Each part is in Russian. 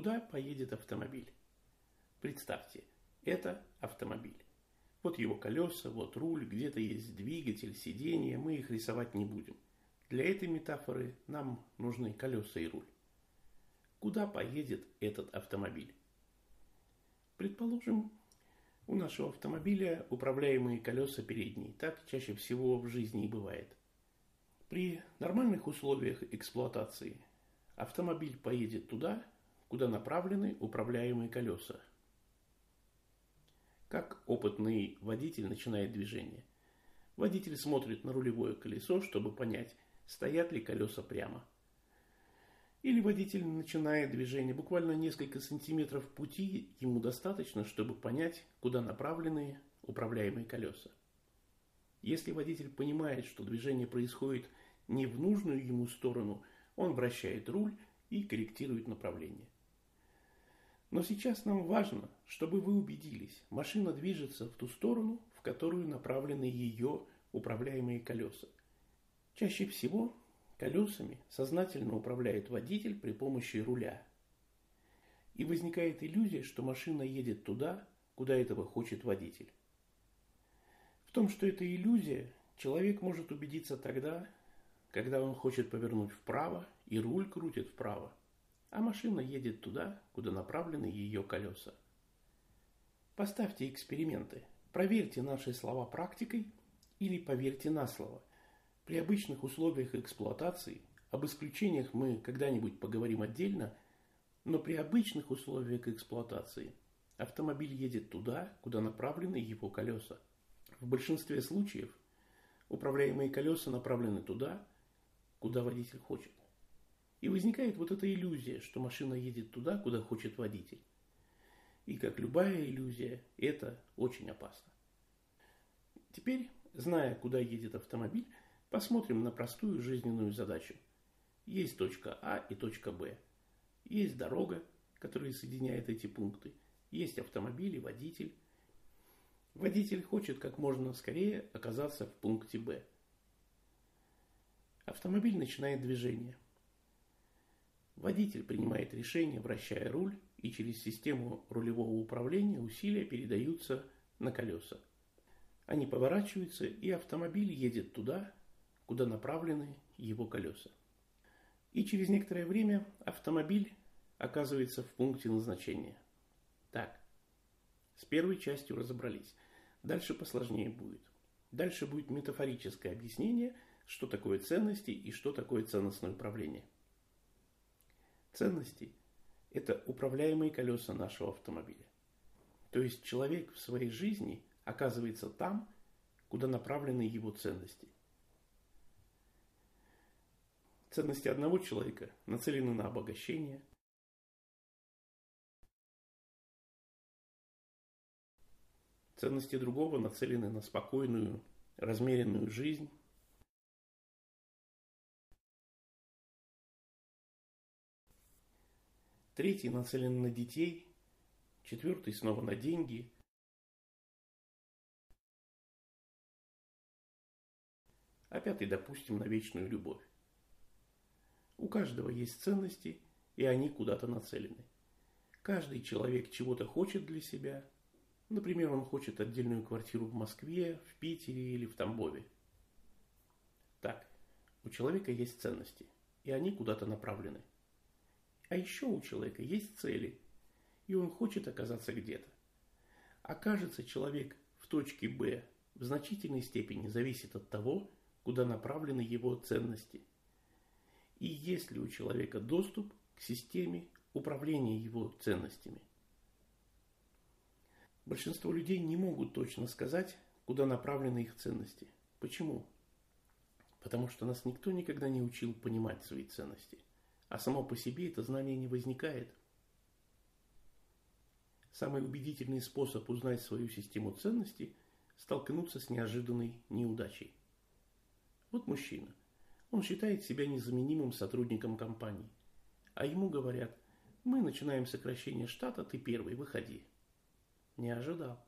Куда поедет автомобиль? Представьте, это автомобиль. Вот его колеса, вот руль, где-то есть двигатель, сиденье, мы их рисовать не будем. Для этой метафоры нам нужны колеса и руль. Куда поедет этот автомобиль? Предположим, у нашего автомобиля управляемые колеса передние. Так чаще всего в жизни и бывает. При нормальных условиях эксплуатации автомобиль поедет туда, куда направлены управляемые колеса. Как опытный водитель начинает движение? Водитель смотрит на рулевое колесо, чтобы понять, стоят ли колеса прямо. Или водитель начинает движение буквально несколько сантиметров пути, ему достаточно, чтобы понять, куда направлены управляемые колеса. Если водитель понимает, что движение происходит не в нужную ему сторону, он вращает руль и корректирует направление. Но сейчас нам важно, чтобы вы убедились, машина движется в ту сторону, в которую направлены ее управляемые колеса. Чаще всего колесами сознательно управляет водитель при помощи руля. И возникает иллюзия, что машина едет туда, куда этого хочет водитель. В том, что это иллюзия, человек может убедиться тогда, когда он хочет повернуть вправо и руль крутит вправо а машина едет туда, куда направлены ее колеса. Поставьте эксперименты, проверьте наши слова практикой или поверьте на слово. При обычных условиях эксплуатации, об исключениях мы когда-нибудь поговорим отдельно, но при обычных условиях эксплуатации автомобиль едет туда, куда направлены его колеса. В большинстве случаев управляемые колеса направлены туда, куда водитель хочет. И возникает вот эта иллюзия, что машина едет туда, куда хочет водитель. И как любая иллюзия, это очень опасно. Теперь, зная, куда едет автомобиль, посмотрим на простую жизненную задачу. Есть точка А и точка Б. Есть дорога, которая соединяет эти пункты. Есть автомобиль и водитель. Водитель хочет как можно скорее оказаться в пункте Б. Автомобиль начинает движение – Водитель принимает решение, вращая руль, и через систему рулевого управления усилия передаются на колеса. Они поворачиваются, и автомобиль едет туда, куда направлены его колеса. И через некоторое время автомобиль оказывается в пункте назначения. Так, с первой частью разобрались. Дальше посложнее будет. Дальше будет метафорическое объяснение, что такое ценности и что такое ценностное управление. Ценности – это управляемые колеса нашего автомобиля. То есть человек в своей жизни оказывается там, куда направлены его ценности. Ценности одного человека нацелены на обогащение, ценности другого нацелены на спокойную, размеренную жизнь, Третий нацелен на детей, четвертый снова на деньги. А пятый, допустим, на вечную любовь. У каждого есть ценности, и они куда-то нацелены. Каждый человек чего-то хочет для себя. Например, он хочет отдельную квартиру в Москве, в Питере или в Тамбове. Так, у человека есть ценности, и они куда-то направлены. А еще у человека есть цели, и он хочет оказаться где-то. Окажется человек в точке Б в значительной степени зависит от того, куда направлены его ценности. И есть ли у человека доступ к системе управления его ценностями. Большинство людей не могут точно сказать, куда направлены их ценности. Почему? Потому что нас никто никогда не учил понимать свои ценности – а само по себе это знание не возникает. Самый убедительный способ узнать свою систему ценностей – столкнуться с неожиданной неудачей. Вот мужчина. Он считает себя незаменимым сотрудником компании. А ему говорят, мы начинаем сокращение штата, ты первый, выходи. Не ожидал.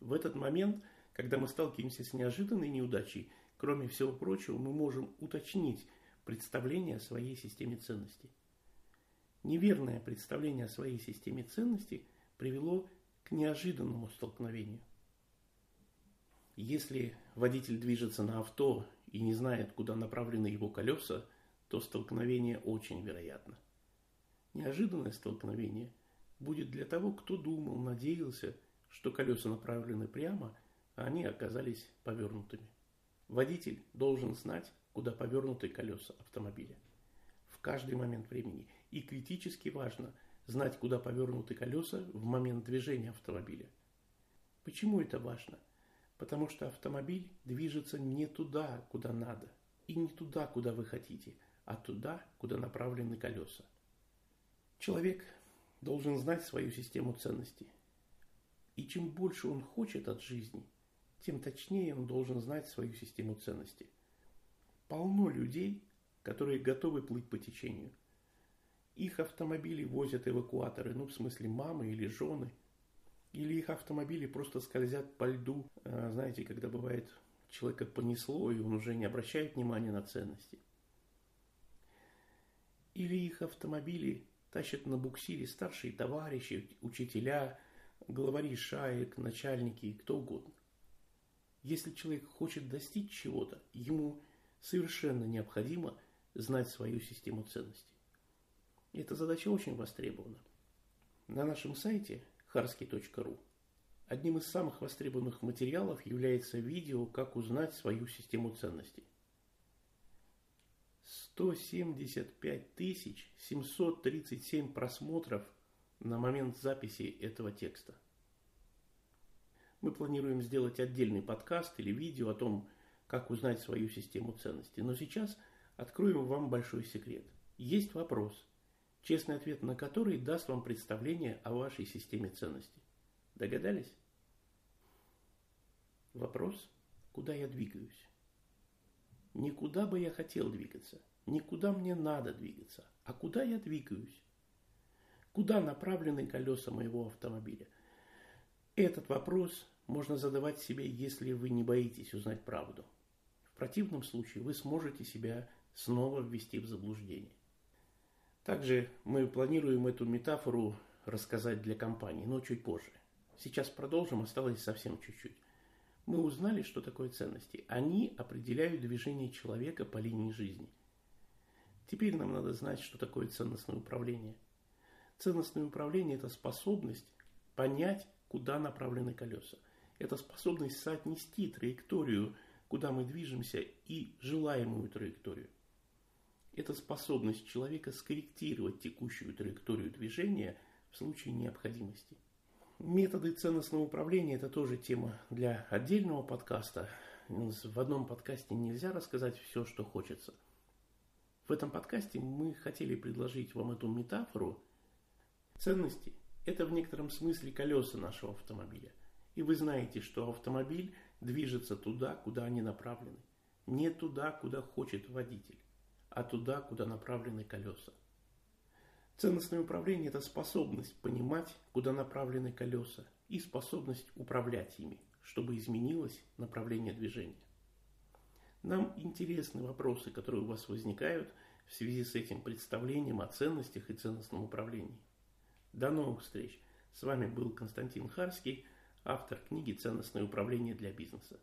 В этот момент, когда мы сталкиваемся с неожиданной неудачей, кроме всего прочего, мы можем уточнить, представление о своей системе ценностей. Неверное представление о своей системе ценностей привело к неожиданному столкновению. Если водитель движется на авто и не знает, куда направлены его колеса, то столкновение очень вероятно. Неожиданное столкновение будет для того, кто думал, надеялся, что колеса направлены прямо, а они оказались повернутыми. Водитель должен знать, куда повернуты колеса автомобиля в каждый момент времени. И критически важно знать, куда повернуты колеса в момент движения автомобиля. Почему это важно? Потому что автомобиль движется не туда, куда надо, и не туда, куда вы хотите, а туда, куда направлены колеса. Человек должен знать свою систему ценностей. И чем больше он хочет от жизни, тем точнее он должен знать свою систему ценностей. Полно людей, которые готовы плыть по течению. Их автомобили возят эвакуаторы, ну в смысле мамы или жены – или их автомобили просто скользят по льду, а, знаете, когда бывает человека понесло, и он уже не обращает внимания на ценности. Или их автомобили тащат на буксире старшие товарищи, учителя, главари шаек, начальники, кто угодно. Если человек хочет достичь чего-то, ему совершенно необходимо знать свою систему ценностей. Эта задача очень востребована. На нашем сайте харский.ру. Одним из самых востребованных материалов является видео «Как узнать свою систему ценностей». 175 737 просмотров на момент записи этого текста. Мы планируем сделать отдельный подкаст или видео о том, как узнать свою систему ценностей. Но сейчас откроем вам большой секрет. Есть вопрос, честный ответ на который даст вам представление о вашей системе ценностей. Догадались? Вопрос, куда я двигаюсь? Никуда бы я хотел двигаться, никуда мне надо двигаться, а куда я двигаюсь? Куда направлены колеса моего автомобиля? Этот вопрос можно задавать себе, если вы не боитесь узнать правду. Противном случае вы сможете себя снова ввести в заблуждение. Также мы планируем эту метафору рассказать для компании, но чуть позже. Сейчас продолжим, осталось совсем чуть-чуть. Мы узнали, что такое ценности. Они определяют движение человека по линии жизни. Теперь нам надо знать, что такое ценностное управление. Ценностное управление – это способность понять, куда направлены колеса. Это способность соотнести траекторию, куда мы движемся, и желаемую траекторию это способность человека скорректировать текущую траекторию движения в случае необходимости. Методы ценностного управления – это тоже тема для отдельного подкаста. В одном подкасте нельзя рассказать все, что хочется. В этом подкасте мы хотели предложить вам эту метафору. Ценности – это в некотором смысле колеса нашего автомобиля. И вы знаете, что автомобиль движется туда, куда они направлены. Не туда, куда хочет водитель а туда, куда направлены колеса. Ценностное управление – это способность понимать, куда направлены колеса, и способность управлять ими, чтобы изменилось направление движения. Нам интересны вопросы, которые у вас возникают в связи с этим представлением о ценностях и ценностном управлении. До новых встреч! С вами был Константин Харский, автор книги «Ценностное управление для бизнеса».